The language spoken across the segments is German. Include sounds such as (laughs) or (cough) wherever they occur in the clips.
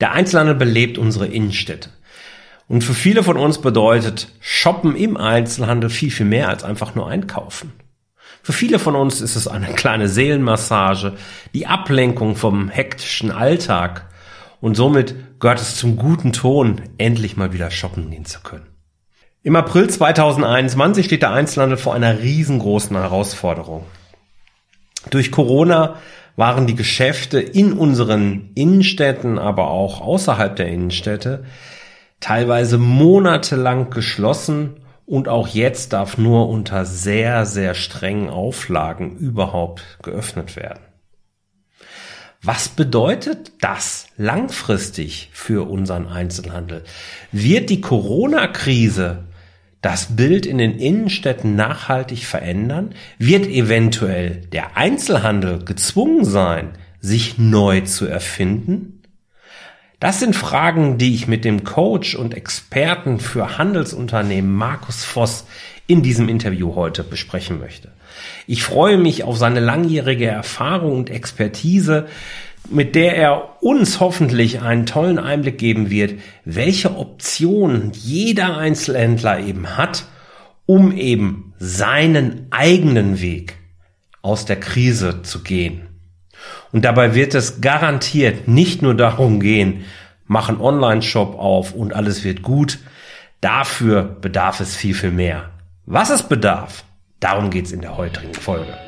Der Einzelhandel belebt unsere Innenstädte. Und für viele von uns bedeutet Shoppen im Einzelhandel viel, viel mehr als einfach nur einkaufen. Für viele von uns ist es eine kleine Seelenmassage, die Ablenkung vom hektischen Alltag. Und somit gehört es zum guten Ton, endlich mal wieder shoppen gehen zu können. Im April 2021 steht der Einzelhandel vor einer riesengroßen Herausforderung. Durch Corona waren die Geschäfte in unseren Innenstädten, aber auch außerhalb der Innenstädte teilweise monatelang geschlossen und auch jetzt darf nur unter sehr, sehr strengen Auflagen überhaupt geöffnet werden. Was bedeutet das langfristig für unseren Einzelhandel? Wird die Corona-Krise das Bild in den Innenstädten nachhaltig verändern? Wird eventuell der Einzelhandel gezwungen sein, sich neu zu erfinden? Das sind Fragen, die ich mit dem Coach und Experten für Handelsunternehmen Markus Voss in diesem Interview heute besprechen möchte. Ich freue mich auf seine langjährige Erfahrung und Expertise, mit der er uns hoffentlich einen tollen Einblick geben wird, welche Optionen jeder Einzelhändler eben hat, um eben seinen eigenen Weg aus der Krise zu gehen. Und dabei wird es garantiert nicht nur darum gehen, mach einen Online-Shop auf und alles wird gut. Dafür bedarf es viel, viel mehr. Was es bedarf, darum geht's in der heutigen Folge.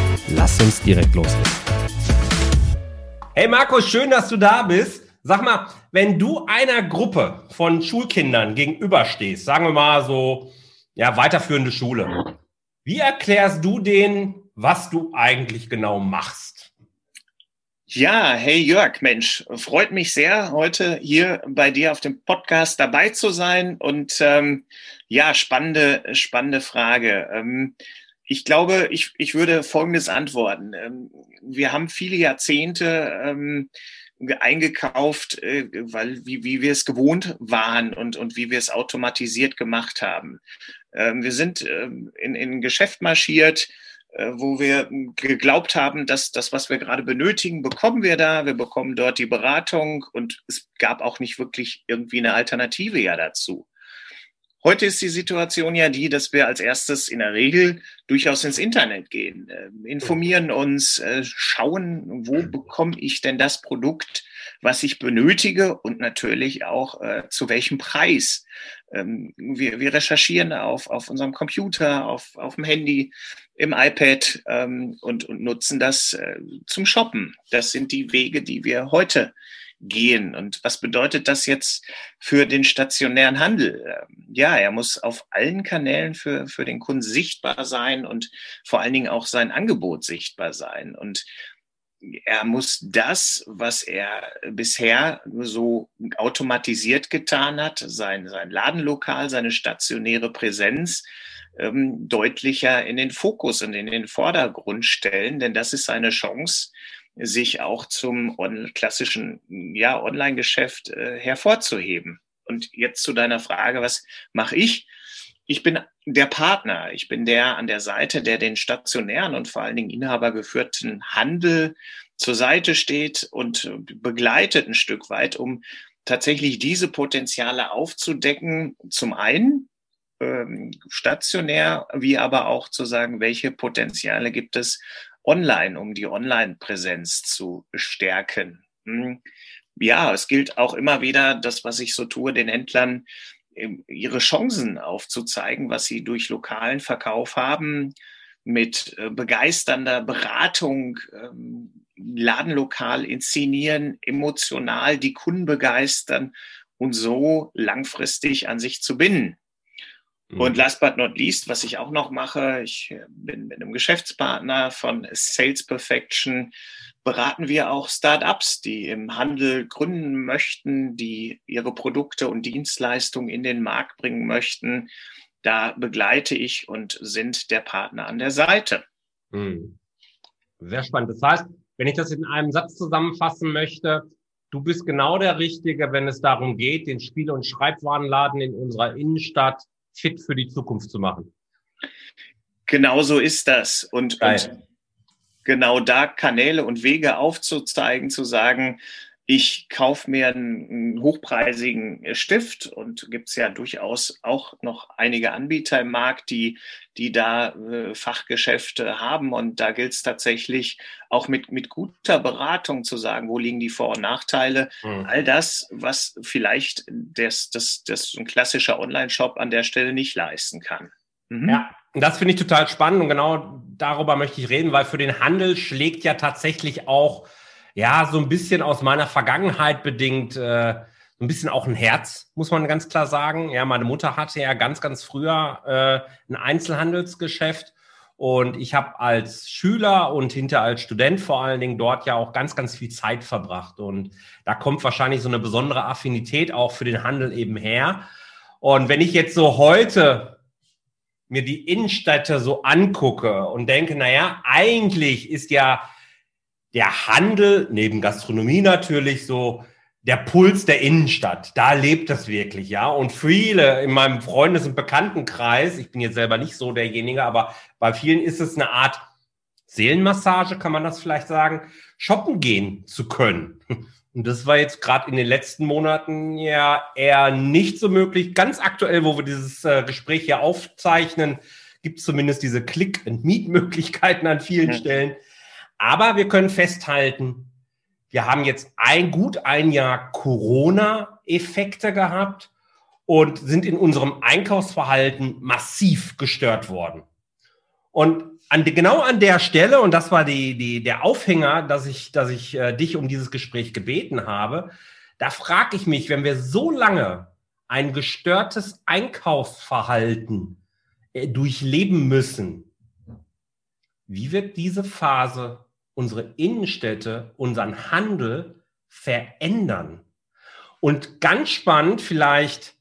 Lass uns direkt loslegen. Hey Markus, schön, dass du da bist. Sag mal, wenn du einer Gruppe von Schulkindern gegenüberstehst, sagen wir mal so, ja, weiterführende Schule, wie erklärst du denen, was du eigentlich genau machst? Ja, hey Jörg, Mensch, freut mich sehr, heute hier bei dir auf dem Podcast dabei zu sein. Und ähm, ja, spannende, spannende Frage. Ähm, ich glaube, ich, ich würde Folgendes antworten. Ähm, wir haben viele Jahrzehnte ähm, eingekauft, äh, weil wie, wie wir es gewohnt waren und, und wie wir es automatisiert gemacht haben. Ähm, wir sind in, in ein Geschäft marschiert, äh, wo wir geglaubt haben, dass das, was wir gerade benötigen, bekommen wir da. Wir bekommen dort die Beratung und es gab auch nicht wirklich irgendwie eine Alternative ja dazu. Heute ist die Situation ja die, dass wir als erstes in der Regel durchaus ins Internet gehen, äh, informieren uns, äh, schauen, wo bekomme ich denn das Produkt, was ich benötige und natürlich auch äh, zu welchem Preis. Ähm, wir, wir recherchieren auf, auf unserem Computer, auf, auf dem Handy, im iPad ähm, und, und nutzen das äh, zum Shoppen. Das sind die Wege, die wir heute gehen. Und was bedeutet das jetzt für den stationären Handel? Ähm, ja, er muss auf allen Kanälen für, für den Kunden sichtbar sein und vor allen Dingen auch sein Angebot sichtbar sein. Und er muss das, was er bisher so automatisiert getan hat, sein, sein Ladenlokal, seine stationäre Präsenz, ähm, deutlicher in den Fokus und in den Vordergrund stellen, denn das ist seine Chance, sich auch zum on klassischen ja, Online-Geschäft äh, hervorzuheben. Und jetzt zu deiner Frage, was mache ich? Ich bin der Partner, ich bin der an der Seite, der den stationären und vor allen Dingen inhabergeführten Handel zur Seite steht und begleitet ein Stück weit, um tatsächlich diese Potenziale aufzudecken. Zum einen ähm, stationär, wie aber auch zu sagen, welche Potenziale gibt es online, um die Online-Präsenz zu stärken. Hm. Ja, es gilt auch immer wieder, das, was ich so tue, den Händlern ähm, ihre Chancen aufzuzeigen, was sie durch lokalen Verkauf haben, mit äh, begeisternder Beratung, ähm, Ladenlokal inszenieren, emotional die Kunden begeistern und so langfristig an sich zu binden. Mhm. Und last but not least, was ich auch noch mache, ich bin mit einem Geschäftspartner von Sales Perfection, beraten wir auch Startups, die im Handel gründen möchten, die ihre Produkte und Dienstleistungen in den Markt bringen möchten. Da begleite ich und sind der Partner an der Seite. Mhm. Sehr spannend. Das heißt, wenn ich das in einem Satz zusammenfassen möchte, du bist genau der Richtige, wenn es darum geht, den Spiel- und Schreibwarenladen in unserer Innenstadt fit für die Zukunft zu machen. Genau so ist das. Und, und genau da Kanäle und Wege aufzuzeigen, zu sagen, ich kaufe mir einen, hochpreisigen Stift und gibt es ja durchaus auch noch einige Anbieter im Markt, die, die da äh, Fachgeschäfte haben. Und da gilt es tatsächlich auch mit, mit guter Beratung zu sagen, wo liegen die Vor- und Nachteile. Mhm. All das, was vielleicht das, das, das ein klassischer Online-Shop an der Stelle nicht leisten kann. Mhm. Ja, das finde ich total spannend und genau darüber möchte ich reden, weil für den Handel schlägt ja tatsächlich auch ja, so ein bisschen aus meiner Vergangenheit bedingt, äh, so ein bisschen auch ein Herz, muss man ganz klar sagen. Ja, meine Mutter hatte ja ganz, ganz früher äh, ein Einzelhandelsgeschäft. Und ich habe als Schüler und hinter als Student vor allen Dingen dort ja auch ganz, ganz viel Zeit verbracht. Und da kommt wahrscheinlich so eine besondere Affinität auch für den Handel eben her. Und wenn ich jetzt so heute mir die Innenstädte so angucke und denke, naja, eigentlich ist ja der Handel, neben Gastronomie natürlich, so der Puls der Innenstadt. Da lebt das wirklich, ja. Und viele in meinem Freundes- und Bekanntenkreis, ich bin jetzt selber nicht so derjenige, aber bei vielen ist es eine Art Seelenmassage, kann man das vielleicht sagen, shoppen gehen zu können. (laughs) Und das war jetzt gerade in den letzten Monaten ja eher nicht so möglich. Ganz aktuell, wo wir dieses äh, Gespräch hier aufzeichnen, gibt es zumindest diese Click-and-Meet-Möglichkeiten an vielen mhm. Stellen. Aber wir können festhalten, wir haben jetzt ein gut ein Jahr Corona-Effekte gehabt und sind in unserem Einkaufsverhalten massiv gestört worden. Und an, genau an der Stelle, und das war die, die, der Aufhänger, dass ich, dass ich äh, dich um dieses Gespräch gebeten habe, da frage ich mich, wenn wir so lange ein gestörtes Einkaufsverhalten äh, durchleben müssen, wie wird diese Phase unsere Innenstädte, unseren Handel verändern. Und ganz spannend, vielleicht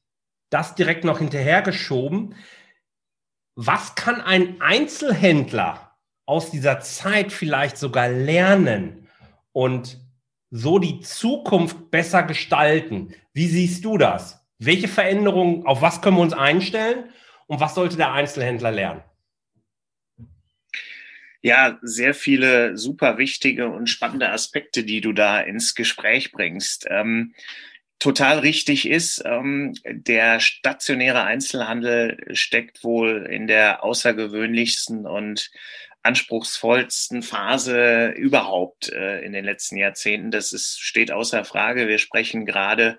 das direkt noch hinterhergeschoben, was kann ein Einzelhändler aus dieser Zeit vielleicht sogar lernen und so die Zukunft besser gestalten? Wie siehst du das? Welche Veränderungen, auf was können wir uns einstellen und was sollte der Einzelhändler lernen? Ja, sehr viele super wichtige und spannende Aspekte, die du da ins Gespräch bringst. Ähm, total richtig ist, ähm, der stationäre Einzelhandel steckt wohl in der außergewöhnlichsten und anspruchsvollsten Phase überhaupt äh, in den letzten Jahrzehnten. Das ist, steht außer Frage. Wir sprechen gerade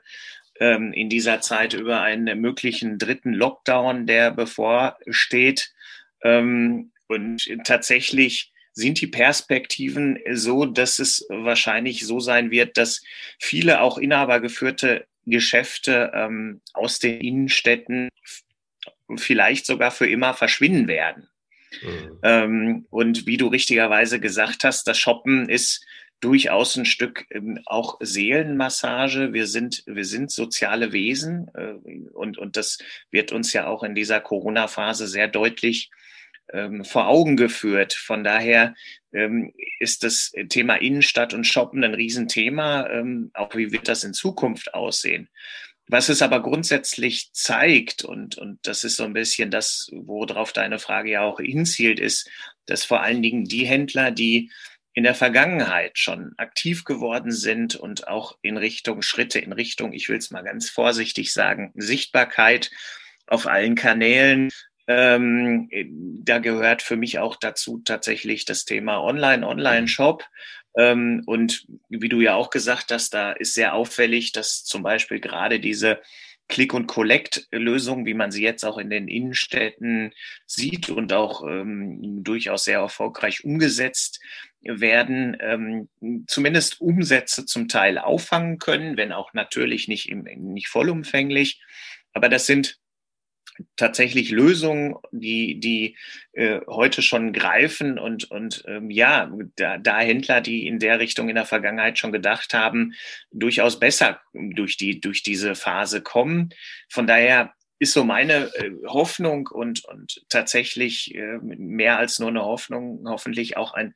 ähm, in dieser Zeit über einen möglichen dritten Lockdown, der bevorsteht. Ähm, und tatsächlich sind die Perspektiven so, dass es wahrscheinlich so sein wird, dass viele auch inhabergeführte Geschäfte ähm, aus den Innenstädten vielleicht sogar für immer verschwinden werden. Mhm. Ähm, und wie du richtigerweise gesagt hast, das Shoppen ist durchaus ein Stück ähm, auch Seelenmassage. Wir sind, wir sind soziale Wesen äh, und, und das wird uns ja auch in dieser Corona-Phase sehr deutlich ähm, vor Augen geführt. Von daher ähm, ist das Thema Innenstadt und Shoppen ein Riesenthema. Ähm, auch wie wird das in Zukunft aussehen? Was es aber grundsätzlich zeigt, und, und das ist so ein bisschen das, worauf deine Frage ja auch hinzielt, ist, dass vor allen Dingen die Händler, die in der Vergangenheit schon aktiv geworden sind und auch in Richtung Schritte, in Richtung, ich will es mal ganz vorsichtig sagen, Sichtbarkeit auf allen Kanälen ähm, da gehört für mich auch dazu tatsächlich das Thema Online, Online-Shop. Ähm, und wie du ja auch gesagt hast, da ist sehr auffällig, dass zum Beispiel gerade diese Click- und Collect-Lösung, wie man sie jetzt auch in den Innenstädten sieht und auch ähm, durchaus sehr erfolgreich umgesetzt werden, ähm, zumindest Umsätze zum Teil auffangen können, wenn auch natürlich nicht, im, nicht vollumfänglich. Aber das sind tatsächlich Lösungen, die, die äh, heute schon greifen und, und ähm, ja, da, da Händler, die in der Richtung in der Vergangenheit schon gedacht haben, durchaus besser durch, die, durch diese Phase kommen. Von daher ist so meine äh, Hoffnung und, und tatsächlich äh, mehr als nur eine Hoffnung, hoffentlich auch ein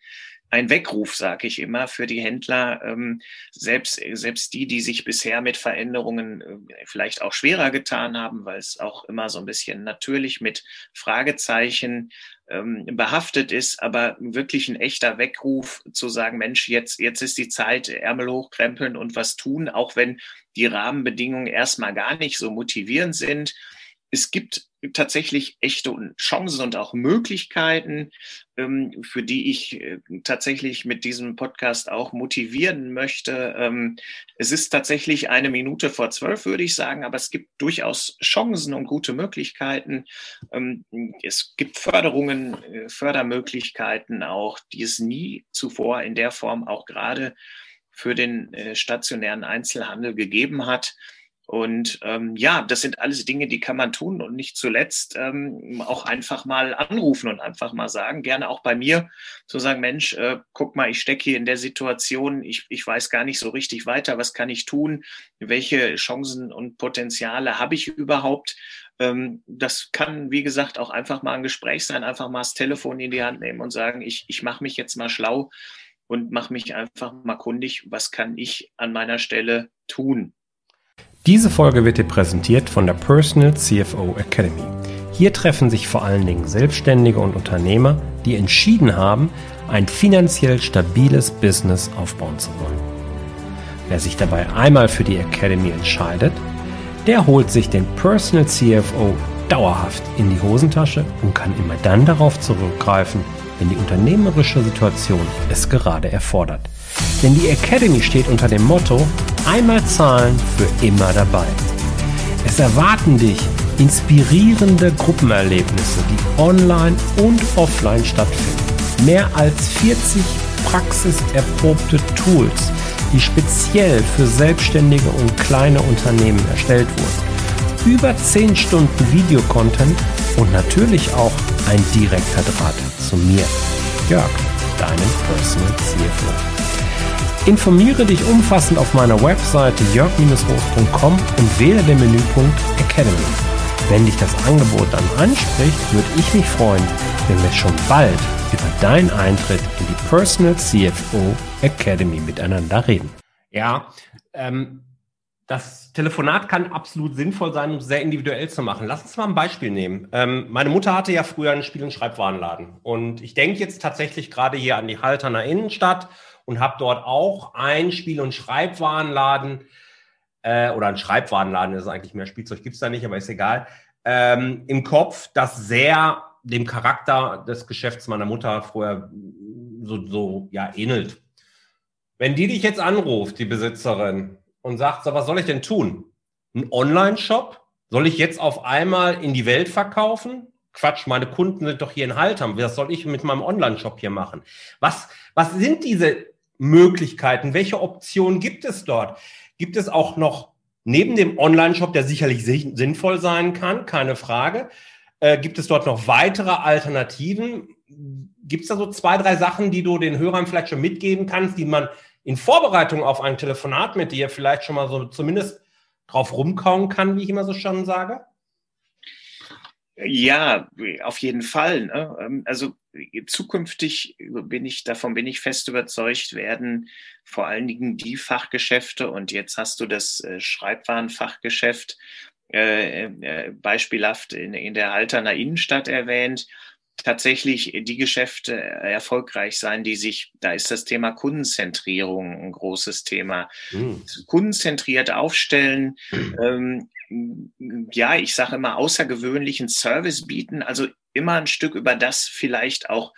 ein Weckruf, sage ich immer, für die Händler, ähm, selbst, selbst die, die sich bisher mit Veränderungen äh, vielleicht auch schwerer getan haben, weil es auch immer so ein bisschen natürlich mit Fragezeichen ähm, behaftet ist, aber wirklich ein echter Weckruf zu sagen, Mensch, jetzt, jetzt ist die Zeit, Ärmel hochkrempeln und was tun, auch wenn die Rahmenbedingungen erstmal gar nicht so motivierend sind es gibt tatsächlich echte Chancen und auch Möglichkeiten, ähm, für die ich äh, tatsächlich mit diesem Podcast auch motivieren möchte. Ähm, es ist tatsächlich eine Minute vor zwölf, würde ich sagen, aber es gibt durchaus Chancen und gute Möglichkeiten. Ähm, es gibt Förderungen, äh, Fördermöglichkeiten auch, die es nie zuvor in der Form auch gerade für den äh, stationären Einzelhandel gegeben hat. Und ähm, ja, das sind alles Dinge, die kann man tun und nicht zuletzt ähm, auch einfach mal anrufen und einfach mal sagen, gerne auch bei mir, zu sagen, Mensch, äh, guck mal, ich stecke hier in der Situation, ich, ich weiß gar nicht so richtig weiter, was kann ich tun, welche Chancen und Potenziale habe ich überhaupt. Ähm, das kann, wie gesagt, auch einfach mal ein Gespräch sein, einfach mal das Telefon in die Hand nehmen und sagen, ich, ich mache mich jetzt mal schlau und mache mich einfach mal kundig, was kann ich an meiner Stelle tun. Diese Folge wird dir präsentiert von der Personal CFO Academy. Hier treffen sich vor allen Dingen Selbstständige und Unternehmer, die entschieden haben, ein finanziell stabiles Business aufbauen zu wollen. Wer sich dabei einmal für die Academy entscheidet, der holt sich den Personal CFO dauerhaft in die Hosentasche und kann immer dann darauf zurückgreifen, wenn die unternehmerische Situation es gerade erfordert. Denn die Academy steht unter dem Motto Einmal zahlen für immer dabei. Es erwarten dich inspirierende Gruppenerlebnisse, die online und offline stattfinden. Mehr als 40 praxiserprobte Tools, die speziell für Selbstständige und kleine Unternehmen erstellt wurden. Über 10 Stunden Videocontent und natürlich auch ein direkter Draht zu mir, Jörg, deinem Personal CFO. Informiere dich umfassend auf meiner Webseite jörg-roos.com und wähle den Menüpunkt Academy. Wenn dich das Angebot dann anspricht, würde ich mich freuen, wenn wir schon bald über deinen Eintritt in die Personal CFO Academy miteinander reden. Ja, ähm, das Telefonat kann absolut sinnvoll sein, um es sehr individuell zu machen. Lass uns mal ein Beispiel nehmen. Ähm, meine Mutter hatte ja früher einen Spiel- und Schreibwarenladen. Und ich denke jetzt tatsächlich gerade hier an die Halterner Innenstadt und habe dort auch ein Spiel- und Schreibwarenladen äh, oder ein Schreibwarenladen, das ist eigentlich mehr Spielzeug, gibt es da nicht, aber ist egal, ähm, im Kopf, das sehr dem Charakter des Geschäfts meiner Mutter vorher so, so ja, ähnelt. Wenn die dich jetzt anruft, die Besitzerin, und sagt, so, was soll ich denn tun? Ein Online-Shop? Soll ich jetzt auf einmal in die Welt verkaufen? Quatsch, meine Kunden sind doch hier in Haltern. Was soll ich mit meinem Online-Shop hier machen? Was, was sind diese Möglichkeiten? Welche Optionen gibt es dort? Gibt es auch noch neben dem Online-Shop, der sicherlich sinnvoll sein kann, keine Frage, äh, gibt es dort noch weitere Alternativen? Gibt es da so zwei, drei Sachen, die du den Hörern vielleicht schon mitgeben kannst, die man in Vorbereitung auf ein Telefonat mit dir vielleicht schon mal so zumindest drauf rumkauen kann, wie ich immer so schon sage? Ja, auf jeden Fall. Ne? Ähm, also zukünftig bin ich, davon bin ich fest überzeugt, werden vor allen Dingen die Fachgeschäfte und jetzt hast du das äh, Schreibwarenfachgeschäft äh, äh, beispielhaft in, in der Halterner Innenstadt erwähnt, tatsächlich die Geschäfte erfolgreich sein, die sich, da ist das Thema Kundenzentrierung ein großes Thema. Mhm. Kundenzentriert aufstellen, mhm. ähm, ja, ich sage immer außergewöhnlichen Service bieten, also immer ein Stück über das vielleicht auch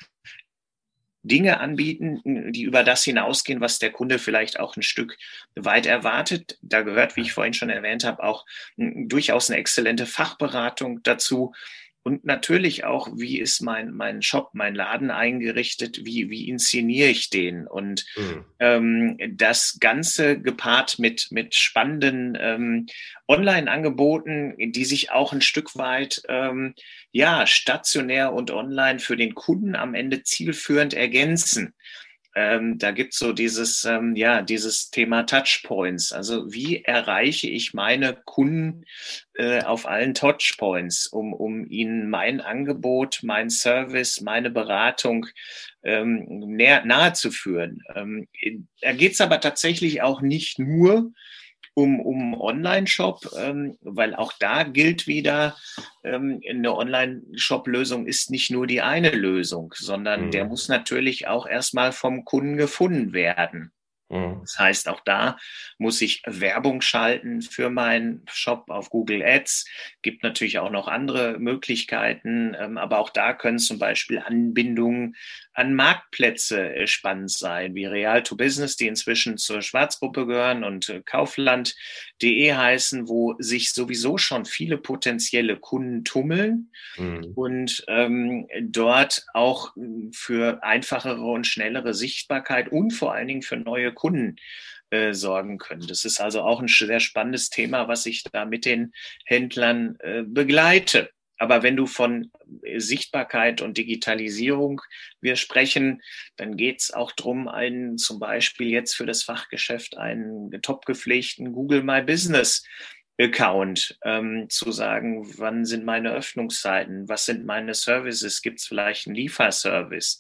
Dinge anbieten, die über das hinausgehen, was der Kunde vielleicht auch ein Stück weit erwartet. Da gehört, wie ich vorhin schon erwähnt habe, auch durchaus eine exzellente Fachberatung dazu. Und natürlich auch, wie ist mein, mein Shop, mein Laden eingerichtet, wie, wie inszeniere ich den? Und mhm. ähm, das Ganze gepaart mit, mit spannenden ähm, Online-Angeboten, die sich auch ein Stück weit ähm, ja, stationär und online für den Kunden am Ende zielführend ergänzen ähm, da gibt es so dieses, ähm, ja, dieses Thema Touchpoints. Also wie erreiche ich meine Kunden äh, auf allen Touchpoints, um, um ihnen mein Angebot, mein Service, meine Beratung ähm, näher, nahe zu führen. Ähm, da geht es aber tatsächlich auch nicht nur um, um Online-Shop, ähm, weil auch da gilt wieder, ähm, eine Online-Shop-Lösung ist nicht nur die eine Lösung, sondern mhm. der muss natürlich auch erstmal vom Kunden gefunden werden. Mhm. Das heißt, auch da muss ich Werbung schalten für meinen Shop auf Google Ads. Gibt natürlich auch noch andere Möglichkeiten, ähm, aber auch da können zum Beispiel Anbindungen an Marktplätze äh, spannend sein, wie Real to Business, die inzwischen zur Schwarzgruppe gehören und äh, Kaufland.de heißen, wo sich sowieso schon viele potenzielle Kunden tummeln mhm. und ähm, dort auch für einfachere und schnellere Sichtbarkeit und vor allen Dingen für neue Kunden äh, sorgen können. Das ist also auch ein sehr spannendes Thema, was ich da mit den Händlern äh, begleite. Aber wenn du von Sichtbarkeit und Digitalisierung wir sprechen, dann geht es auch darum, einen zum Beispiel jetzt für das Fachgeschäft einen topgepflegten Google My Business Account ähm, zu sagen, wann sind meine Öffnungszeiten, was sind meine Services, gibt es vielleicht einen Lieferservice.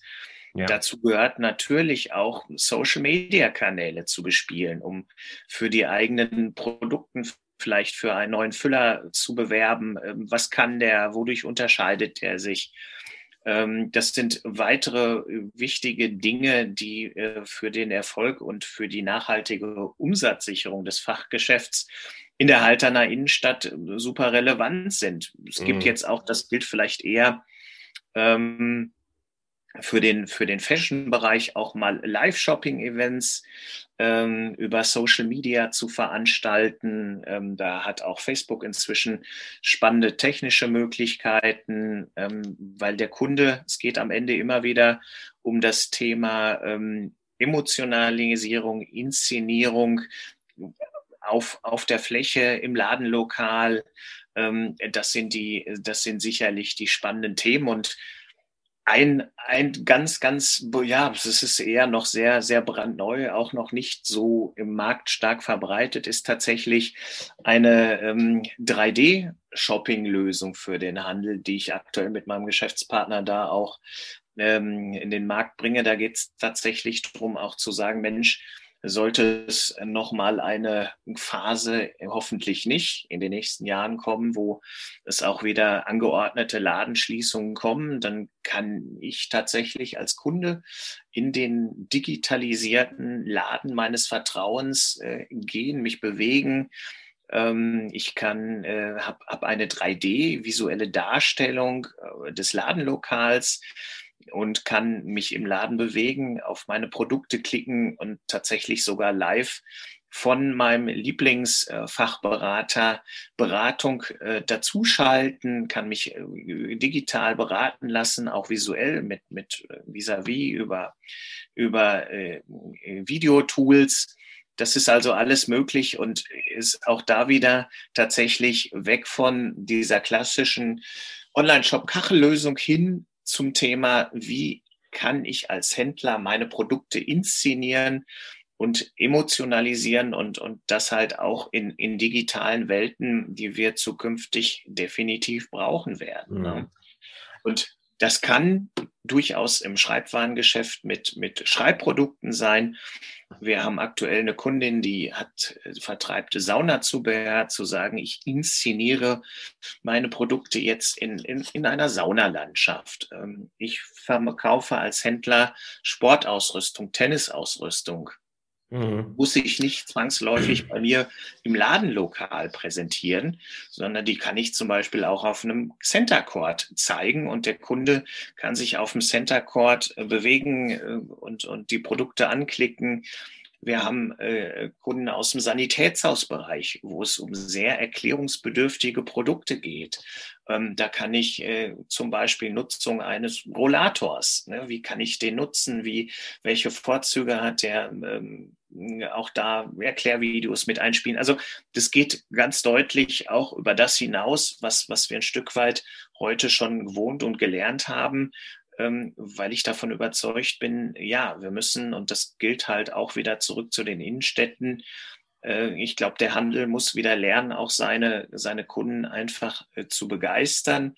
Ja. Dazu gehört natürlich auch Social-Media-Kanäle zu bespielen, um für die eigenen Produkten vielleicht für einen neuen Füller zu bewerben. Ähm, was kann der? Wodurch unterscheidet er sich? Ähm, das sind weitere wichtige Dinge, die äh, für den Erfolg und für die nachhaltige Umsatzsicherung des Fachgeschäfts in der Halterner Innenstadt super relevant sind. Es gibt mhm. jetzt auch, das gilt vielleicht eher ähm, für den, für den Fashion-Bereich auch mal Live-Shopping-Events ähm, über Social Media zu veranstalten. Ähm, da hat auch Facebook inzwischen spannende technische Möglichkeiten, ähm, weil der Kunde, es geht am Ende immer wieder um das Thema ähm, Emotionalisierung, Inszenierung auf, auf der Fläche, im Ladenlokal. Ähm, das sind die, das sind sicherlich die spannenden Themen und ein, ein ganz, ganz, ja, es ist eher noch sehr, sehr brandneu, auch noch nicht so im Markt stark verbreitet, ist tatsächlich eine ähm, 3D-Shopping-Lösung für den Handel, die ich aktuell mit meinem Geschäftspartner da auch ähm, in den Markt bringe. Da geht es tatsächlich darum, auch zu sagen, Mensch, sollte es nochmal eine Phase, hoffentlich nicht, in den nächsten Jahren kommen, wo es auch wieder angeordnete Ladenschließungen kommen, dann kann ich tatsächlich als Kunde in den digitalisierten Laden meines Vertrauens äh, gehen, mich bewegen. Ähm, ich kann, äh, habe hab eine 3D-visuelle Darstellung äh, des Ladenlokals und kann mich im Laden bewegen, auf meine Produkte klicken und tatsächlich sogar live von meinem Lieblingsfachberater Beratung äh, dazuschalten, kann mich äh, digital beraten lassen, auch visuell mit, mit äh, vis-à-vis über, über Videotools. Das ist also alles möglich und ist auch da wieder tatsächlich weg von dieser klassischen Online-Shop-Kachellösung hin zum Thema, wie kann ich als Händler meine Produkte inszenieren und emotionalisieren und, und das halt auch in, in digitalen Welten, die wir zukünftig definitiv brauchen werden. Ne? Mhm. Ne? Und das kann durchaus im Schreibwarengeschäft mit, mit Schreibprodukten sein. Wir haben aktuell eine Kundin, die hat äh, vertreibte Saunazubehör, zu sagen, ich inszeniere meine Produkte jetzt in, in, in einer Saunalandschaft. Ähm, ich verkaufe als Händler Sportausrüstung, Tennisausrüstung. Mhm. Muss ich nicht zwangsläufig bei mir im Ladenlokal präsentieren, sondern die kann ich zum Beispiel auch auf einem Center Court zeigen und der Kunde kann sich auf dem Center Court äh, bewegen äh, und, und die Produkte anklicken. Wir haben äh, Kunden aus dem Sanitätshausbereich, wo es um sehr erklärungsbedürftige Produkte geht. Ähm, da kann ich äh, zum Beispiel Nutzung eines Rollators, ne? wie kann ich den nutzen, wie, welche Vorzüge hat der, ähm, auch da Erklärvideos mit einspielen. Also das geht ganz deutlich auch über das hinaus, was, was wir ein Stück weit heute schon gewohnt und gelernt haben, ähm, weil ich davon überzeugt bin, ja, wir müssen, und das gilt halt auch wieder zurück zu den Innenstädten, äh, ich glaube, der Handel muss wieder lernen, auch seine, seine Kunden einfach äh, zu begeistern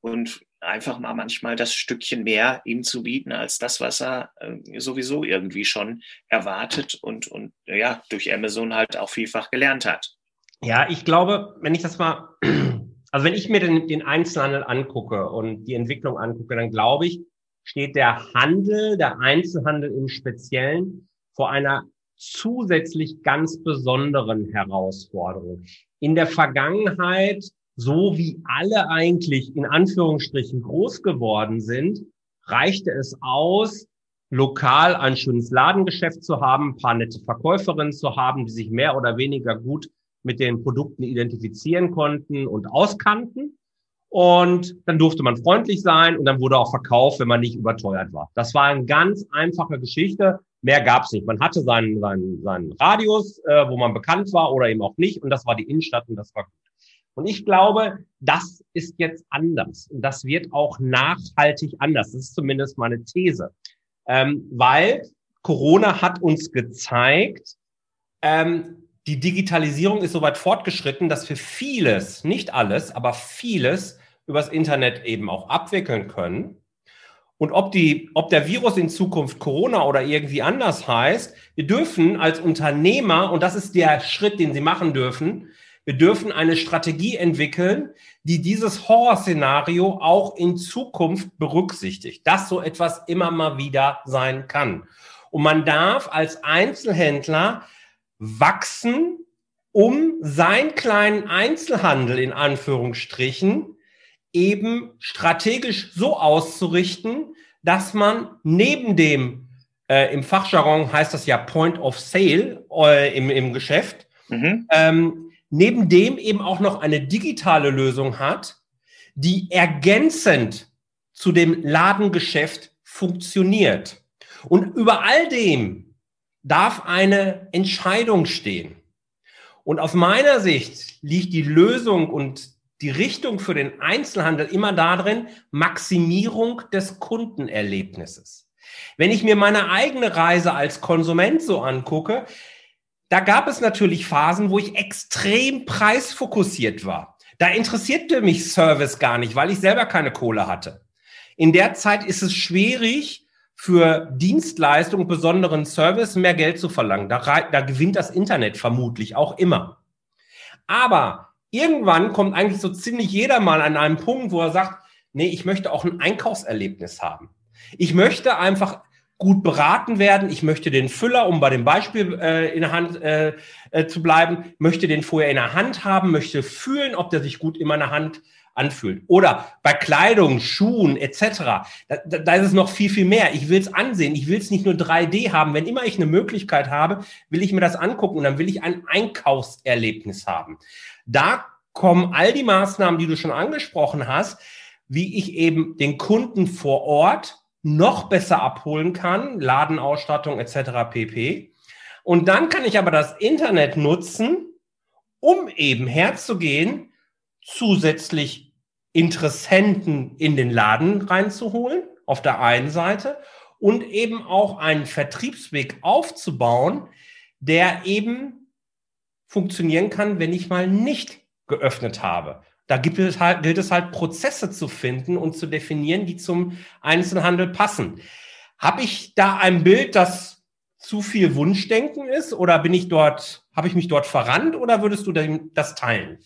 und einfach mal manchmal das Stückchen mehr ihm zu bieten als das, was er äh, sowieso irgendwie schon erwartet und, und ja, durch Amazon halt auch vielfach gelernt hat. Ja, ich glaube, wenn ich das mal, (clears throat) also wenn ich mir den, den Einzelhandel angucke und die Entwicklung angucke, dann glaube ich, steht der Handel, der Einzelhandel im Speziellen vor einer zusätzlich ganz besonderen Herausforderung. In der Vergangenheit so wie alle eigentlich in Anführungsstrichen groß geworden sind, reichte es aus, lokal ein schönes Ladengeschäft zu haben, ein paar nette Verkäuferinnen zu haben, die sich mehr oder weniger gut mit den Produkten identifizieren konnten und auskannten. Und dann durfte man freundlich sein und dann wurde auch verkauft, wenn man nicht überteuert war. Das war eine ganz einfache Geschichte. Mehr gab's nicht. Man hatte seinen, seinen, seinen Radius, äh, wo man bekannt war oder eben auch nicht. Und das war die Innenstadt und das war gut. Und ich glaube, das ist jetzt anders. Und das wird auch nachhaltig anders. Das ist zumindest meine These. Ähm, weil Corona hat uns gezeigt, ähm, die Digitalisierung ist so weit fortgeschritten, dass wir vieles, nicht alles, aber vieles übers Internet eben auch abwickeln können. Und ob, die, ob der Virus in Zukunft Corona oder irgendwie anders heißt, wir dürfen als Unternehmer, und das ist der Schritt, den Sie machen dürfen, wir dürfen eine Strategie entwickeln, die dieses Horrorszenario auch in Zukunft berücksichtigt, dass so etwas immer mal wieder sein kann. Und man darf als Einzelhändler wachsen, um seinen kleinen Einzelhandel in Anführungsstrichen eben strategisch so auszurichten, dass man neben dem, äh, im Fachjargon heißt das ja Point of Sale äh, im, im Geschäft, mhm. ähm, neben dem eben auch noch eine digitale Lösung hat, die ergänzend zu dem Ladengeschäft funktioniert. Und über all dem darf eine Entscheidung stehen. Und aus meiner Sicht liegt die Lösung und die Richtung für den Einzelhandel immer darin, Maximierung des Kundenerlebnisses. Wenn ich mir meine eigene Reise als Konsument so angucke, da gab es natürlich Phasen, wo ich extrem preisfokussiert war. Da interessierte mich Service gar nicht, weil ich selber keine Kohle hatte. In der Zeit ist es schwierig, für Dienstleistung, besonderen Service mehr Geld zu verlangen. Da, da gewinnt das Internet vermutlich auch immer. Aber irgendwann kommt eigentlich so ziemlich jeder mal an einem Punkt, wo er sagt, nee, ich möchte auch ein Einkaufserlebnis haben. Ich möchte einfach gut beraten werden. Ich möchte den Füller, um bei dem Beispiel äh, in der Hand äh, äh, zu bleiben, möchte den vorher in der Hand haben, möchte fühlen, ob der sich gut in meiner Hand anfühlt. Oder bei Kleidung, Schuhen etc. Da, da, da ist es noch viel, viel mehr. Ich will es ansehen. Ich will es nicht nur 3D haben. Wenn immer ich eine Möglichkeit habe, will ich mir das angucken und dann will ich ein Einkaufserlebnis haben. Da kommen all die Maßnahmen, die du schon angesprochen hast, wie ich eben den Kunden vor Ort noch besser abholen kann, Ladenausstattung etc. pp. Und dann kann ich aber das Internet nutzen, um eben herzugehen, zusätzlich Interessenten in den Laden reinzuholen, auf der einen Seite, und eben auch einen Vertriebsweg aufzubauen, der eben funktionieren kann, wenn ich mal nicht geöffnet habe. Da gibt es halt, gilt es halt, Prozesse zu finden und zu definieren, die zum Einzelhandel passen. Habe ich da ein Bild, das zu viel Wunschdenken ist oder bin ich dort, habe ich mich dort verrannt oder würdest du das teilen?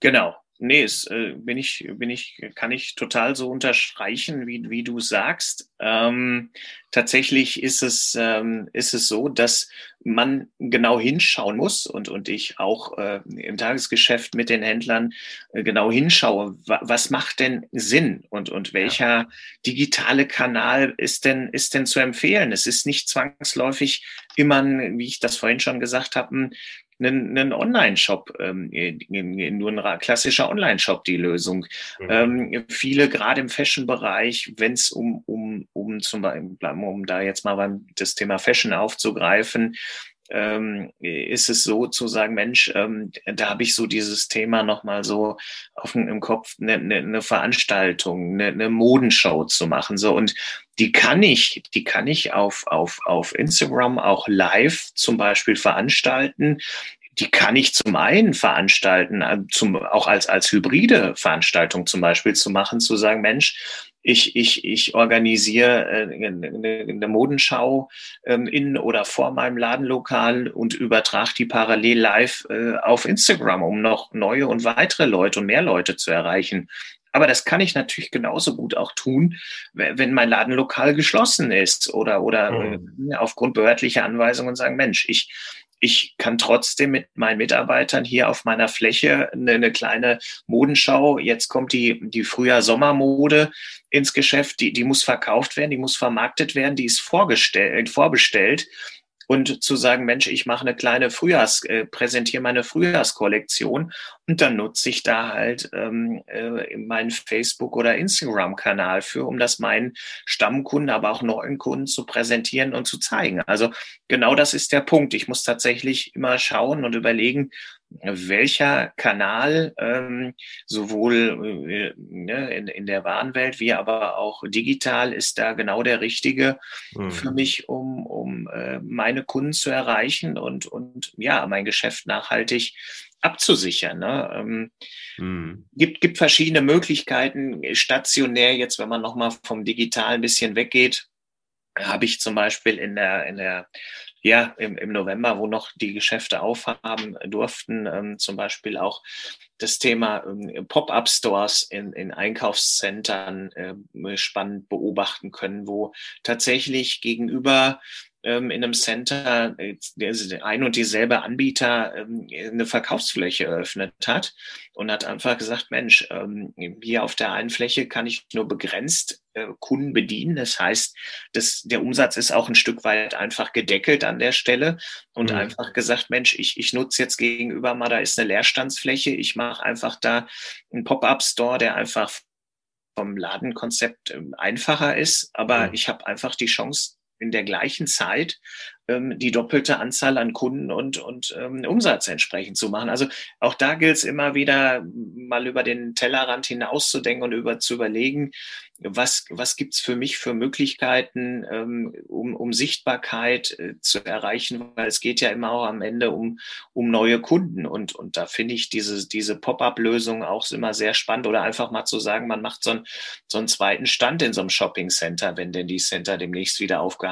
Genau. Nee, es, äh, bin ich, bin ich, kann ich total so unterstreichen, wie, wie du sagst. Ähm, tatsächlich ist es, ähm, ist es so, dass man genau hinschauen muss und, und ich auch äh, im Tagesgeschäft mit den Händlern äh, genau hinschaue, wa was macht denn Sinn und, und welcher digitale Kanal ist denn, ist denn zu empfehlen? Es ist nicht zwangsläufig immer, wie ich das vorhin schon gesagt habe, einen, einen Online-Shop, ähm, nur ein klassischer Online-Shop die Lösung. Mhm. Ähm, viele, gerade im Fashion-Bereich, wenn es um, um, um zum Beispiel, um da jetzt mal beim, das Thema Fashion aufzugreifen, ähm, ist es so zu sagen, Mensch, ähm, da habe ich so dieses Thema nochmal so auf, im Kopf, eine, eine, eine Veranstaltung, eine, eine Modenshow zu machen. So und die kann ich, die kann ich auf, auf, auf Instagram auch live zum Beispiel veranstalten die kann ich zum einen veranstalten, äh, zum, auch als, als hybride Veranstaltung zum Beispiel zu machen, zu sagen, Mensch, ich, ich, ich organisiere äh, eine, Modenschau ähm, in oder vor meinem Ladenlokal und übertrage die parallel live äh, auf Instagram, um noch neue und weitere Leute und mehr Leute zu erreichen. Aber das kann ich natürlich genauso gut auch tun, wenn mein Ladenlokal geschlossen ist oder, oder mhm. äh, aufgrund behördlicher Anweisungen sagen, Mensch, ich, ich kann trotzdem mit meinen Mitarbeitern hier auf meiner Fläche eine, eine kleine Modenschau. Jetzt kommt die, die Frühjahr-Sommermode ins Geschäft. Die, die muss verkauft werden, die muss vermarktet werden, die ist vorgestellt, vorbestellt und zu sagen, Mensch, ich mache eine kleine Frühjahrs, äh, präsentiere meine Frühjahrskollektion und dann nutze ich da halt ähm, äh, meinen Facebook- oder Instagram-Kanal für, um das meinen Stammkunden, aber auch neuen Kunden zu präsentieren und zu zeigen. Also genau das ist der Punkt. Ich muss tatsächlich immer schauen und überlegen, welcher Kanal ähm, sowohl äh, ne, in, in der Warenwelt wie aber auch digital ist da genau der richtige mhm. für mich, um, um äh, meine Kunden zu erreichen und, und ja, mein Geschäft nachhaltig abzusichern. Ne? Ähm, mhm. gibt, gibt verschiedene Möglichkeiten, stationär jetzt, wenn man nochmal vom Digital ein bisschen weggeht, habe ich zum Beispiel in der, in der ja, im, im November, wo noch die Geschäfte aufhaben durften, ähm, zum Beispiel auch das Thema ähm, Pop-up-Stores in, in Einkaufszentren äh, spannend beobachten können, wo tatsächlich gegenüber ähm, in einem Center äh, der ein und dieselbe Anbieter ähm, eine Verkaufsfläche eröffnet hat und hat einfach gesagt, Mensch, ähm, hier auf der einen Fläche kann ich nur begrenzt äh, Kunden bedienen. Das heißt, das, der Umsatz ist auch ein Stück weit einfach gedeckelt an der Stelle und mhm. einfach gesagt, Mensch, ich, ich nutze jetzt gegenüber mal, da ist eine Leerstandsfläche, ich mache einfach da einen Pop-up-Store, der einfach vom Ladenkonzept ähm, einfacher ist, aber mhm. ich habe einfach die Chance, in der gleichen Zeit ähm, die doppelte Anzahl an Kunden und, und ähm, Umsatz entsprechend zu machen. Also auch da gilt es immer wieder mal über den Tellerrand hinauszudenken und über zu überlegen, was, was gibt's für mich für Möglichkeiten, ähm, um, um Sichtbarkeit äh, zu erreichen, weil es geht ja immer auch am Ende um, um neue Kunden und, und da finde ich diese, diese Pop-up-Lösung auch immer sehr spannend oder einfach mal zu sagen, man macht so, ein, so einen zweiten Stand in so einem Shopping-Center, wenn denn die Center demnächst wieder aufge,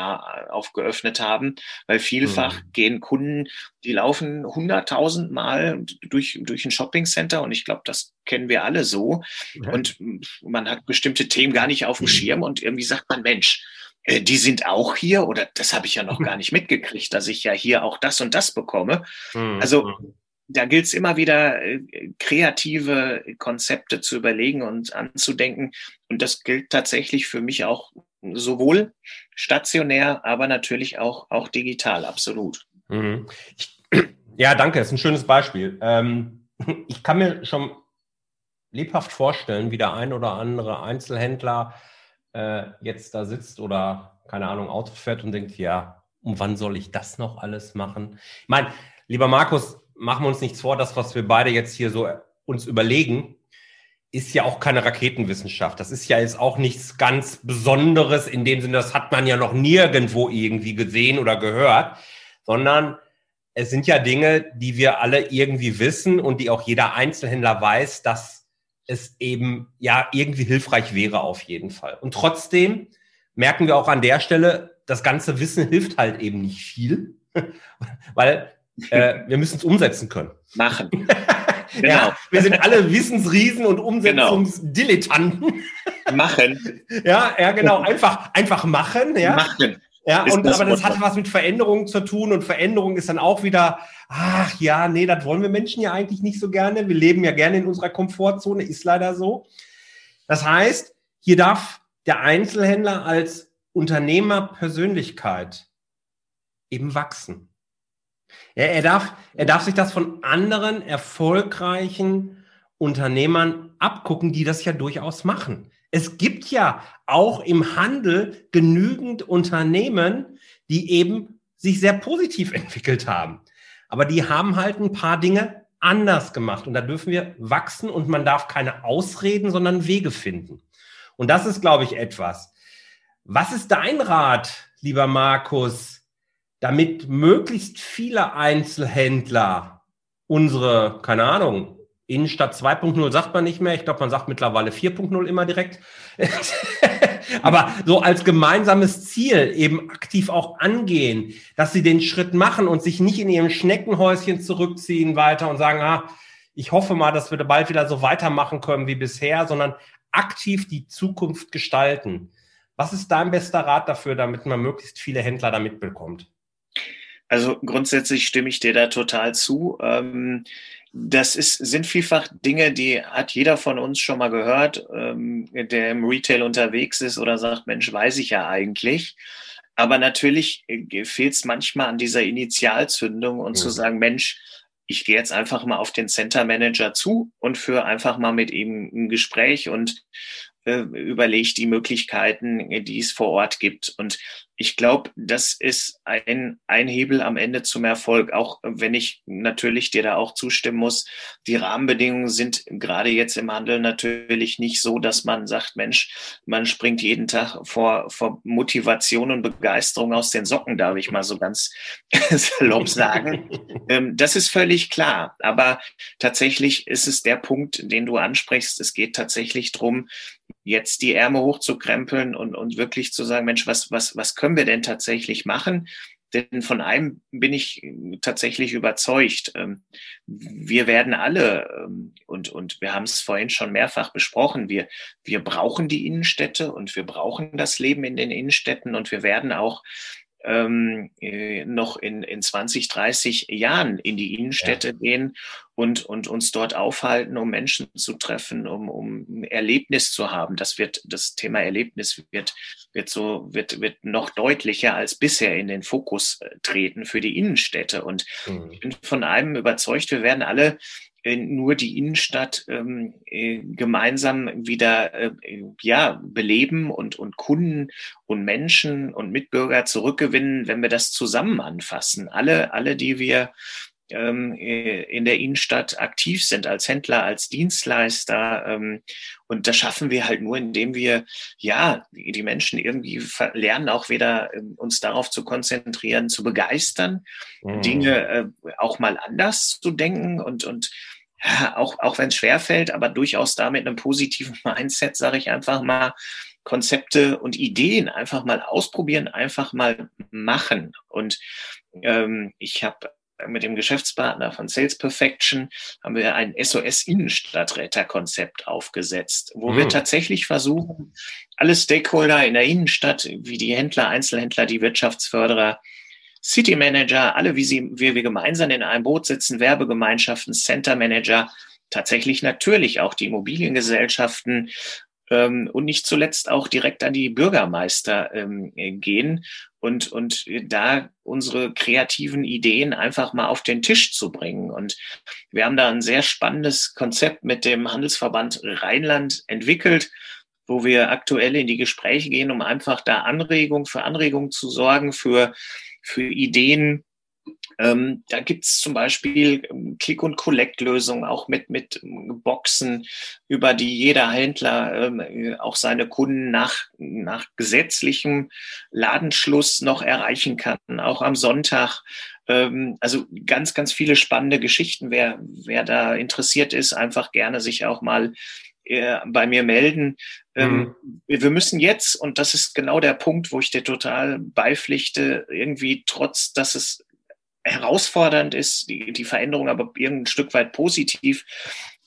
aufgeöffnet haben, weil vielfach mhm. gehen Kunden, die laufen hunderttausend Mal durch, durch ein Shopping-Center und ich glaube, das kennen wir alle so. Ja. Und man hat bestimmte Themen gar nicht auf dem mhm. Schirm und irgendwie sagt man, Mensch, äh, die sind auch hier oder das habe ich ja noch gar nicht mitgekriegt, dass ich ja hier auch das und das bekomme. Mhm. Also mhm. da gilt es immer wieder, äh, kreative Konzepte zu überlegen und anzudenken. Und das gilt tatsächlich für mich auch sowohl stationär, aber natürlich auch, auch digital, absolut. Mhm. Ich, (clears throat) ja, danke, das ist ein schönes Beispiel. Ähm, (laughs) ich kann mir schon lebhaft vorstellen, wie der ein oder andere Einzelhändler äh, jetzt da sitzt oder, keine Ahnung, Auto fährt und denkt, ja, um wann soll ich das noch alles machen? Ich meine, lieber Markus, machen wir uns nichts vor, das, was wir beide jetzt hier so uns überlegen, ist ja auch keine Raketenwissenschaft. Das ist ja jetzt auch nichts ganz Besonderes in dem Sinne, das hat man ja noch nirgendwo irgendwie gesehen oder gehört, sondern es sind ja Dinge, die wir alle irgendwie wissen und die auch jeder Einzelhändler weiß, dass es eben ja irgendwie hilfreich wäre auf jeden Fall. Und trotzdem merken wir auch an der Stelle, das ganze Wissen hilft halt eben nicht viel, (laughs) weil äh, wir müssen es umsetzen können. Machen. (laughs) genau. Ja, wir sind alle Wissensriesen und Umsetzungsdilettanten. Genau. Machen. Ja, ja, genau. Einfach, einfach machen. Ja. Machen. Ja, und das aber das hat was mit Veränderung zu tun und Veränderung ist dann auch wieder, ach ja, nee, das wollen wir Menschen ja eigentlich nicht so gerne. Wir leben ja gerne in unserer Komfortzone, ist leider so. Das heißt, hier darf der Einzelhändler als Unternehmerpersönlichkeit eben wachsen. Ja, er, darf, er darf sich das von anderen erfolgreichen Unternehmern abgucken, die das ja durchaus machen. Es gibt ja auch im Handel genügend Unternehmen, die eben sich sehr positiv (laughs) entwickelt haben. Aber die haben halt ein paar Dinge anders gemacht. Und da dürfen wir wachsen und man darf keine Ausreden, sondern Wege finden. Und das ist, glaube ich, etwas. Was ist dein Rat, lieber Markus, damit möglichst viele Einzelhändler unsere, keine Ahnung, Innenstadt 2.0 sagt man nicht mehr. Ich glaube, man sagt mittlerweile 4.0 immer direkt. (laughs) Aber so als gemeinsames Ziel eben aktiv auch angehen, dass sie den Schritt machen und sich nicht in ihrem Schneckenhäuschen zurückziehen weiter und sagen, ah, ich hoffe mal, dass wir bald wieder so weitermachen können wie bisher, sondern aktiv die Zukunft gestalten. Was ist dein bester Rat dafür, damit man möglichst viele Händler da mitbekommt? Also grundsätzlich stimme ich dir da total zu. Ähm, das ist, sind vielfach Dinge, die hat jeder von uns schon mal gehört, ähm, der im Retail unterwegs ist oder sagt, Mensch, weiß ich ja eigentlich. Aber natürlich äh, fehlt es manchmal an dieser Initialzündung und mhm. zu sagen, Mensch, ich gehe jetzt einfach mal auf den Center Manager zu und führe einfach mal mit ihm ein Gespräch und äh, überlege die Möglichkeiten, die es vor Ort gibt. Und ich glaube, das ist ein, ein Hebel am Ende zum Erfolg, auch wenn ich natürlich dir da auch zustimmen muss. Die Rahmenbedingungen sind gerade jetzt im Handel natürlich nicht so, dass man sagt, Mensch, man springt jeden Tag vor, vor Motivation und Begeisterung aus den Socken, darf ich mal so ganz (laughs) salopp sagen. Ähm, das ist völlig klar. Aber tatsächlich ist es der Punkt, den du ansprichst. Es geht tatsächlich drum jetzt die Ärmel hochzukrempeln und, und wirklich zu sagen, Mensch, was, was, was können wir denn tatsächlich machen? Denn von einem bin ich tatsächlich überzeugt. Ähm, wir werden alle, ähm, und, und wir haben es vorhin schon mehrfach besprochen, wir, wir brauchen die Innenstädte und wir brauchen das Leben in den Innenstädten und wir werden auch ähm, äh, noch in, in 20, 30 Jahren in die Innenstädte ja. gehen und, und uns dort aufhalten, um Menschen zu treffen, um, um Erlebnis zu haben. Das wird, das Thema Erlebnis wird, wird so, wird, wird noch deutlicher als bisher in den Fokus äh, treten für die Innenstädte. Und mhm. ich bin von einem überzeugt, wir werden alle nur die Innenstadt ähm, äh, gemeinsam wieder äh, ja beleben und und Kunden und Menschen und Mitbürger zurückgewinnen, wenn wir das zusammen anfassen. Alle alle, die wir ähm, äh, in der Innenstadt aktiv sind als Händler, als Dienstleister. Ähm, und das schaffen wir halt nur, indem wir ja die Menschen irgendwie lernen, auch wieder ähm, uns darauf zu konzentrieren, zu begeistern, mhm. Dinge äh, auch mal anders zu denken und und ja, (laughs) auch auch wenn es schwerfällt, aber durchaus da mit einem positiven (laughs) Mindset, sage ich einfach mal, Konzepte und Ideen einfach mal ausprobieren, einfach mal machen. Und ähm, ich habe mit dem Geschäftspartner von Sales Perfection haben wir ein SOS-Innenstadtretter-Konzept aufgesetzt, wo mhm. wir tatsächlich versuchen, alle Stakeholder in der Innenstadt, wie die Händler, Einzelhändler, die Wirtschaftsförderer, City Manager, alle, wie, sie, wie wir gemeinsam in einem Boot sitzen, Werbegemeinschaften, Center Manager, tatsächlich natürlich auch die Immobiliengesellschaften ähm, und nicht zuletzt auch direkt an die Bürgermeister ähm, gehen und, und da unsere kreativen Ideen einfach mal auf den Tisch zu bringen. Und wir haben da ein sehr spannendes Konzept mit dem Handelsverband Rheinland entwickelt, wo wir aktuell in die Gespräche gehen, um einfach da Anregung für Anregung zu sorgen, für, für Ideen, ähm, da gibt's zum Beispiel ähm, Click- und Collect-Lösungen, auch mit, mit Boxen, über die jeder Händler ähm, auch seine Kunden nach, nach gesetzlichem Ladenschluss noch erreichen kann, auch am Sonntag. Ähm, also ganz, ganz viele spannende Geschichten. Wer, wer da interessiert ist, einfach gerne sich auch mal äh, bei mir melden. Ähm, mhm. Wir müssen jetzt, und das ist genau der Punkt, wo ich dir total beipflichte, irgendwie trotz, dass es herausfordernd ist, die, die Veränderung aber irgendein Stück weit positiv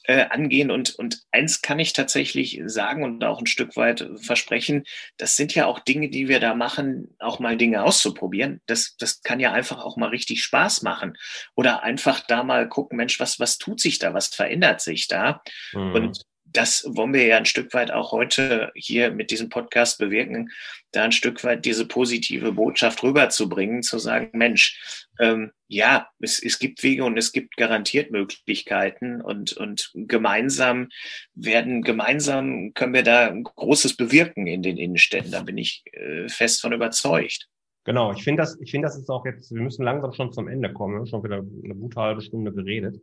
äh, angehen. Und, und eins kann ich tatsächlich sagen und auch ein Stück weit versprechen, das sind ja auch Dinge, die wir da machen, auch mal Dinge auszuprobieren. Das, das kann ja einfach auch mal richtig Spaß machen. Oder einfach da mal gucken, Mensch, was, was tut sich da, was verändert sich da? Mhm. Und das wollen wir ja ein Stück weit auch heute hier mit diesem Podcast bewirken, da ein Stück weit diese positive Botschaft rüberzubringen, zu sagen, Mensch, ähm, ja, es, es gibt Wege und es gibt garantiert Möglichkeiten und, und gemeinsam werden, gemeinsam können wir da Großes bewirken in den Innenstädten. Da bin ich äh, fest von überzeugt. Genau, ich finde das, ich finde das ist auch jetzt, wir müssen langsam schon zum Ende kommen. Wir haben schon wieder eine gute halbe Stunde geredet.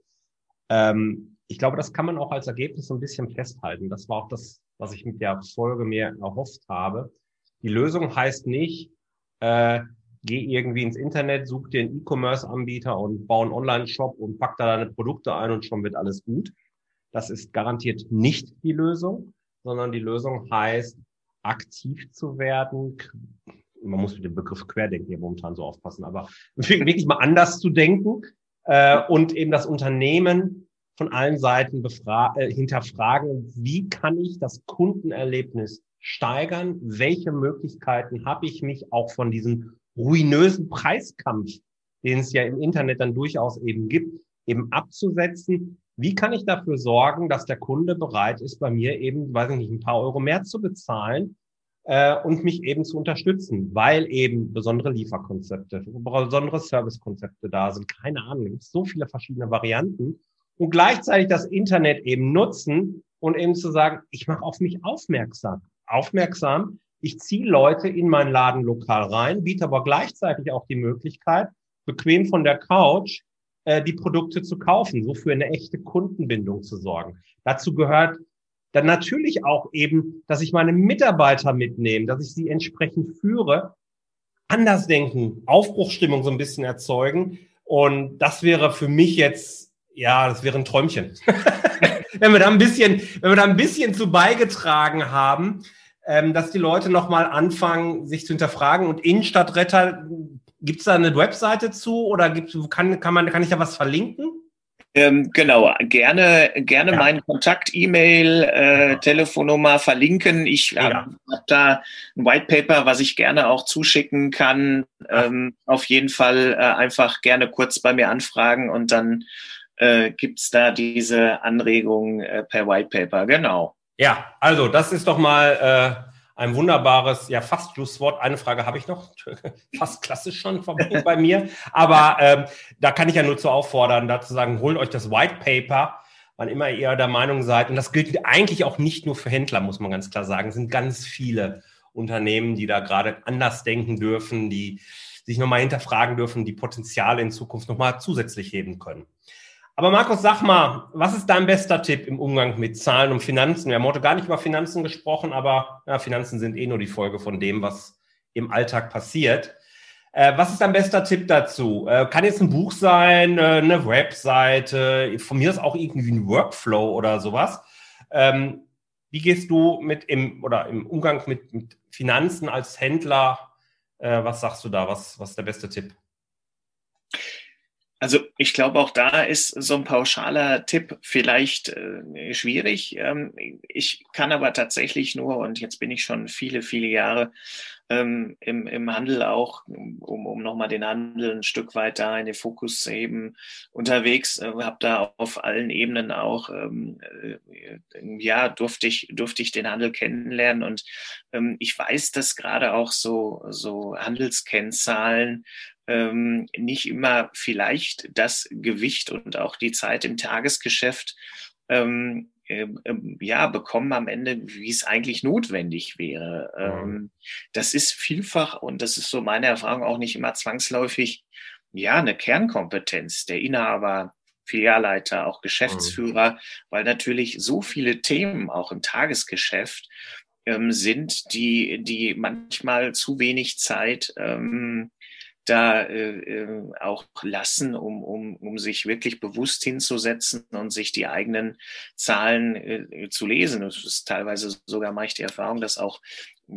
Ähm, ich glaube, das kann man auch als Ergebnis so ein bisschen festhalten. Das war auch das, was ich mit der Folge mir erhofft habe. Die Lösung heißt nicht, äh, geh irgendwie ins Internet, such dir einen E-Commerce-Anbieter und bau einen Online-Shop und pack da deine Produkte ein und schon wird alles gut. Das ist garantiert nicht die Lösung, sondern die Lösung heißt, aktiv zu werden. Man muss mit dem Begriff Querdenken hier momentan so aufpassen, aber (laughs) wirklich mal anders zu denken äh, und eben das Unternehmen von allen Seiten äh, hinterfragen, wie kann ich das Kundenerlebnis steigern? Welche Möglichkeiten habe ich mich auch von diesem ruinösen Preiskampf, den es ja im Internet dann durchaus eben gibt, eben abzusetzen? Wie kann ich dafür sorgen, dass der Kunde bereit ist, bei mir eben, weiß ich nicht, ein paar Euro mehr zu bezahlen äh, und mich eben zu unterstützen, weil eben besondere Lieferkonzepte, besondere Servicekonzepte da sind. Keine Ahnung, es gibt so viele verschiedene Varianten und gleichzeitig das Internet eben nutzen und eben zu sagen, ich mache auf mich aufmerksam. Aufmerksam, ich ziehe Leute in mein Ladenlokal rein, biete aber gleichzeitig auch die Möglichkeit, bequem von der Couch äh, die Produkte zu kaufen, so für eine echte Kundenbindung zu sorgen. Dazu gehört dann natürlich auch eben, dass ich meine Mitarbeiter mitnehme, dass ich sie entsprechend führe, anders denken, Aufbruchstimmung so ein bisschen erzeugen. Und das wäre für mich jetzt ja, das wäre ein Träumchen. (laughs) wenn wir da ein bisschen, wenn wir da ein bisschen zu beigetragen haben, ähm, dass die Leute nochmal anfangen, sich zu hinterfragen. Und Innenstadtretter, gibt es da eine Webseite zu oder gibt, kann, kann, man, kann ich da was verlinken? Ähm, genau, gerne, gerne ja. meinen Kontakt, E-Mail, äh, Telefonnummer verlinken. Ich ja. habe hab da ein White Paper, was ich gerne auch zuschicken kann. Ähm, auf jeden Fall äh, einfach gerne kurz bei mir anfragen und dann äh, gibt es da diese Anregung äh, per White Paper. Genau. Ja, also das ist doch mal äh, ein wunderbares, ja fast Schlusswort. Eine Frage habe ich noch, (laughs) fast klassisch schon bei mir. Aber ähm, da kann ich ja nur zu auffordern, da zu sagen, holt euch das White Paper, wann immer ihr der Meinung seid. Und das gilt eigentlich auch nicht nur für Händler, muss man ganz klar sagen. Es sind ganz viele Unternehmen, die da gerade anders denken dürfen, die sich nochmal hinterfragen dürfen, die Potenziale in Zukunft nochmal zusätzlich heben können. Aber Markus, sag mal, was ist dein bester Tipp im Umgang mit Zahlen und Finanzen? Wir haben heute gar nicht über Finanzen gesprochen, aber ja, Finanzen sind eh nur die Folge von dem, was im Alltag passiert. Äh, was ist dein bester Tipp dazu? Äh, kann jetzt ein Buch sein, äh, eine Webseite, von mir ist auch irgendwie ein Workflow oder sowas. Ähm, wie gehst du mit im oder im Umgang mit, mit Finanzen als Händler? Äh, was sagst du da? Was, was ist der beste Tipp? Also ich glaube, auch da ist so ein pauschaler Tipp vielleicht äh, schwierig. Ähm, ich kann aber tatsächlich nur, und jetzt bin ich schon viele, viele Jahre ähm, im, im Handel auch, um, um nochmal den Handel ein Stück weit da in den Fokus zu heben, unterwegs, äh, habe da auf allen Ebenen auch, ähm, äh, ja, durfte ich, durfte ich den Handel kennenlernen und ähm, ich weiß, dass gerade auch so, so Handelskennzahlen ähm, nicht immer vielleicht das Gewicht und auch die Zeit im Tagesgeschäft ähm, ähm, ähm ja, bekommen am Ende, wie es eigentlich notwendig wäre. Mhm. das ist vielfach, und das ist so meine Erfahrung, auch nicht immer zwangsläufig, ja, eine Kernkompetenz der Inhaber, Filialleiter, auch Geschäftsführer, mhm. weil natürlich so viele Themen auch im Tagesgeschäft ähm, sind, die, die manchmal zu wenig Zeit ähm, da äh, äh, auch lassen, um, um, um sich wirklich bewusst hinzusetzen und sich die eigenen Zahlen äh, zu lesen. Das ist teilweise sogar mache ich die Erfahrung, dass auch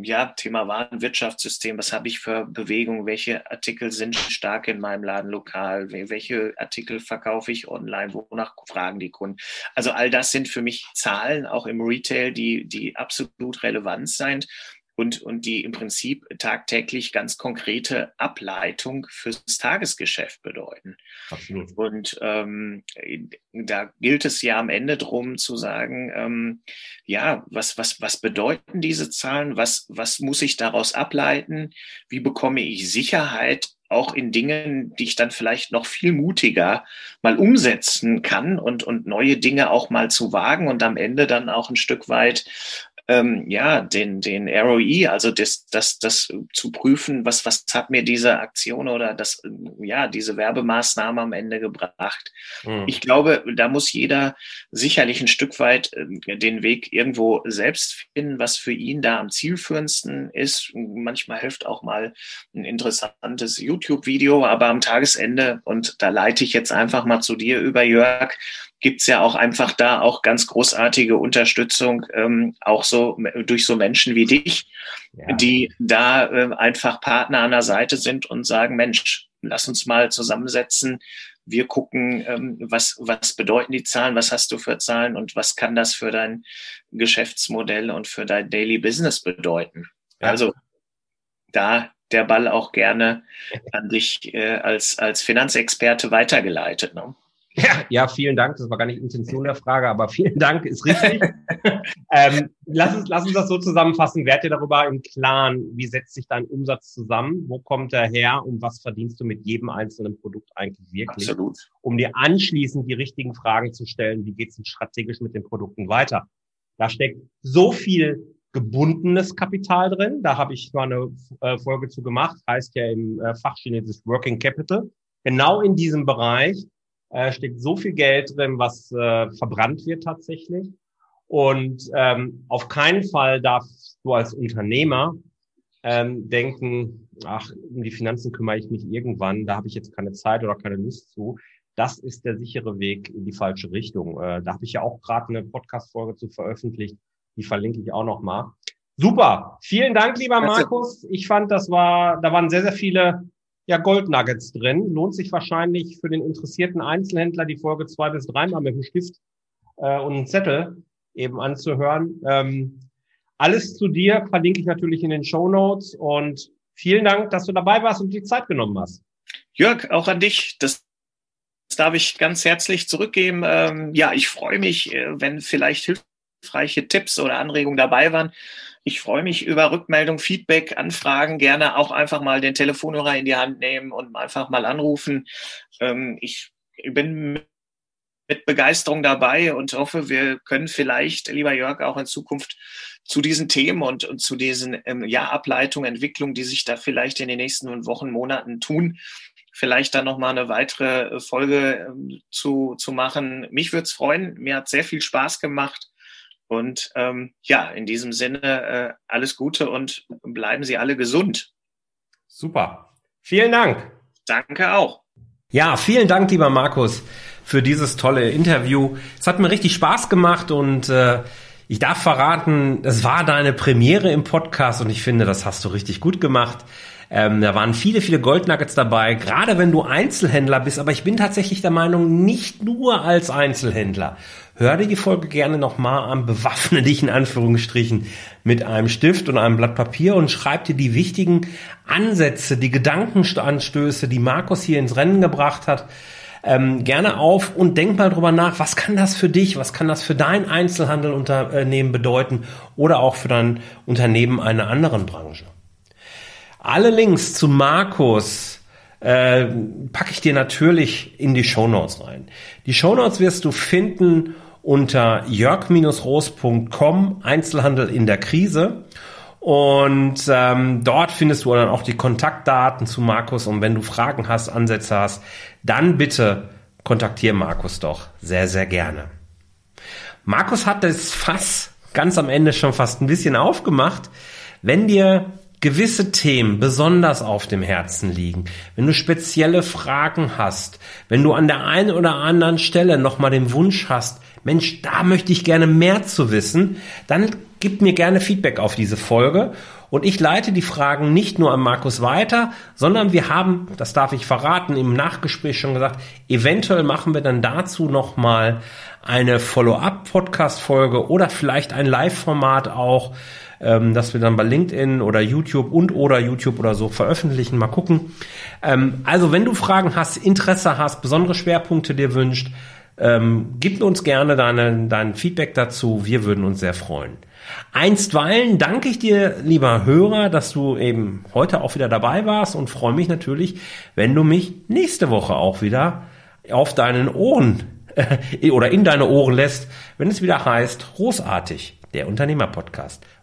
ja, Thema Warenwirtschaftssystem, was habe ich für Bewegung, welche Artikel sind stark in meinem Laden lokal, welche Artikel verkaufe ich online, wonach fragen die Kunden. Also all das sind für mich Zahlen, auch im Retail, die, die absolut relevant sind und, und die im Prinzip tagtäglich ganz konkrete Ableitung fürs Tagesgeschäft bedeuten. Absolut. Und ähm, da gilt es ja am Ende drum zu sagen, ähm, ja, was, was, was bedeuten diese Zahlen? Was, was muss ich daraus ableiten? Wie bekomme ich Sicherheit auch in Dingen, die ich dann vielleicht noch viel mutiger mal umsetzen kann und, und neue Dinge auch mal zu wagen und am Ende dann auch ein Stück weit ähm, ja, den, den ROI, also das, das, das zu prüfen, was, was hat mir diese Aktion oder das, ja, diese Werbemaßnahme am Ende gebracht. Mhm. Ich glaube, da muss jeder sicherlich ein Stück weit äh, den Weg irgendwo selbst finden, was für ihn da am zielführendsten ist. Manchmal hilft auch mal ein interessantes YouTube-Video, aber am Tagesende, und da leite ich jetzt einfach mal zu dir über, Jörg, gibt's ja auch einfach da auch ganz großartige Unterstützung, ähm, auch so durch so Menschen wie dich, ja. die da äh, einfach Partner an der Seite sind und sagen, Mensch, lass uns mal zusammensetzen. Wir gucken, ähm, was, was bedeuten die Zahlen, was hast du für Zahlen und was kann das für dein Geschäftsmodell und für dein Daily Business bedeuten. Ja. Also da der Ball auch gerne an dich äh, als, als Finanzexperte weitergeleitet. Ne? Ja, ja, vielen Dank. Das war gar nicht Intention der Frage, aber vielen Dank ist richtig. (laughs) ähm, lass, uns, lass uns das so zusammenfassen. Werd dir darüber im Klaren, wie setzt sich dein Umsatz zusammen? Wo kommt er her? Und was verdienst du mit jedem einzelnen Produkt eigentlich wirklich? Absolut. Um dir anschließend die richtigen Fragen zu stellen, wie geht es strategisch mit den Produkten weiter? Da steckt so viel gebundenes Kapital drin. Da habe ich mal eine äh, Folge zu gemacht, heißt ja im äh, Fachchinesisch Working Capital. Genau in diesem Bereich äh, steckt so viel Geld drin, was äh, verbrannt wird tatsächlich. Und ähm, auf keinen Fall darfst du als Unternehmer ähm, denken, ach, um die Finanzen kümmere ich mich irgendwann, da habe ich jetzt keine Zeit oder keine Lust zu. Das ist der sichere Weg in die falsche Richtung. Äh, da habe ich ja auch gerade eine Podcast-Folge zu veröffentlicht, die verlinke ich auch noch mal. Super, vielen Dank, lieber Markus. Ich fand, das war, da waren sehr, sehr viele ja Goldnuggets drin. Lohnt sich wahrscheinlich für den interessierten Einzelhändler die Folge zwei bis dreimal mit dem Stift äh, und einem Zettel eben anzuhören. Ähm, alles zu dir verlinke ich natürlich in den Show Notes und vielen Dank, dass du dabei warst und die Zeit genommen hast. Jörg, auch an dich. Das darf ich ganz herzlich zurückgeben. Ähm, ja, ich freue mich, äh, wenn vielleicht hilfreiche Tipps oder Anregungen dabei waren. Ich freue mich über Rückmeldung, Feedback, Anfragen. Gerne auch einfach mal den Telefonhörer in die Hand nehmen und einfach mal anrufen. Ähm, ich bin mit Begeisterung dabei und hoffe, wir können vielleicht, lieber Jörg, auch in Zukunft zu diesen Themen und, und zu diesen ähm, ja, Ableitungen, Entwicklungen, die sich da vielleicht in den nächsten Wochen, Monaten tun, vielleicht dann nochmal eine weitere Folge ähm, zu, zu machen. Mich würde es freuen. Mir hat sehr viel Spaß gemacht. Und ähm, ja, in diesem Sinne äh, alles Gute und bleiben Sie alle gesund. Super. Vielen Dank. Danke auch. Ja, vielen Dank, lieber Markus, für dieses tolle Interview. Es hat mir richtig Spaß gemacht und äh, ich darf verraten, es war deine Premiere im Podcast und ich finde, das hast du richtig gut gemacht. Ähm, da waren viele, viele Goldnuggets dabei, gerade wenn du Einzelhändler bist. Aber ich bin tatsächlich der Meinung, nicht nur als Einzelhändler. Hör dir die Folge gerne nochmal an, bewaffne dich in Anführungsstrichen mit einem Stift und einem Blatt Papier und schreib dir die wichtigen Ansätze, die Gedankenanstöße, die Markus hier ins Rennen gebracht hat, ähm, gerne auf und denk mal drüber nach, was kann das für dich, was kann das für dein Einzelhandelunternehmen bedeuten oder auch für dein Unternehmen einer anderen Branche. Alle Links zu Markus äh, packe ich dir natürlich in die Show Notes rein. Die Show Notes wirst du finden unter jörg-roos.com Einzelhandel in der Krise. Und ähm, dort findest du dann auch die Kontaktdaten zu Markus. Und wenn du Fragen hast, Ansätze hast, dann bitte kontaktiere Markus doch sehr, sehr gerne. Markus hat das Fass ganz am Ende schon fast ein bisschen aufgemacht. Wenn dir gewisse Themen besonders auf dem Herzen liegen, wenn du spezielle Fragen hast, wenn du an der einen oder anderen Stelle nochmal den Wunsch hast, Mensch, da möchte ich gerne mehr zu wissen, dann gib mir gerne Feedback auf diese Folge. Und ich leite die Fragen nicht nur an Markus weiter, sondern wir haben, das darf ich verraten, im Nachgespräch schon gesagt, eventuell machen wir dann dazu nochmal eine Follow-up-Podcast-Folge oder vielleicht ein Live-Format auch, ähm, dass wir dann bei LinkedIn oder YouTube und oder YouTube oder so veröffentlichen. Mal gucken. Ähm, also wenn du Fragen hast, Interesse hast, besondere Schwerpunkte dir wünscht, ähm, gib uns gerne deine, dein Feedback dazu. Wir würden uns sehr freuen. Einstweilen danke ich dir, lieber Hörer, dass du eben heute auch wieder dabei warst und freue mich natürlich, wenn du mich nächste Woche auch wieder auf deinen Ohren äh, oder in deine Ohren lässt, wenn es wieder heißt, großartig, der Unternehmer-Podcast.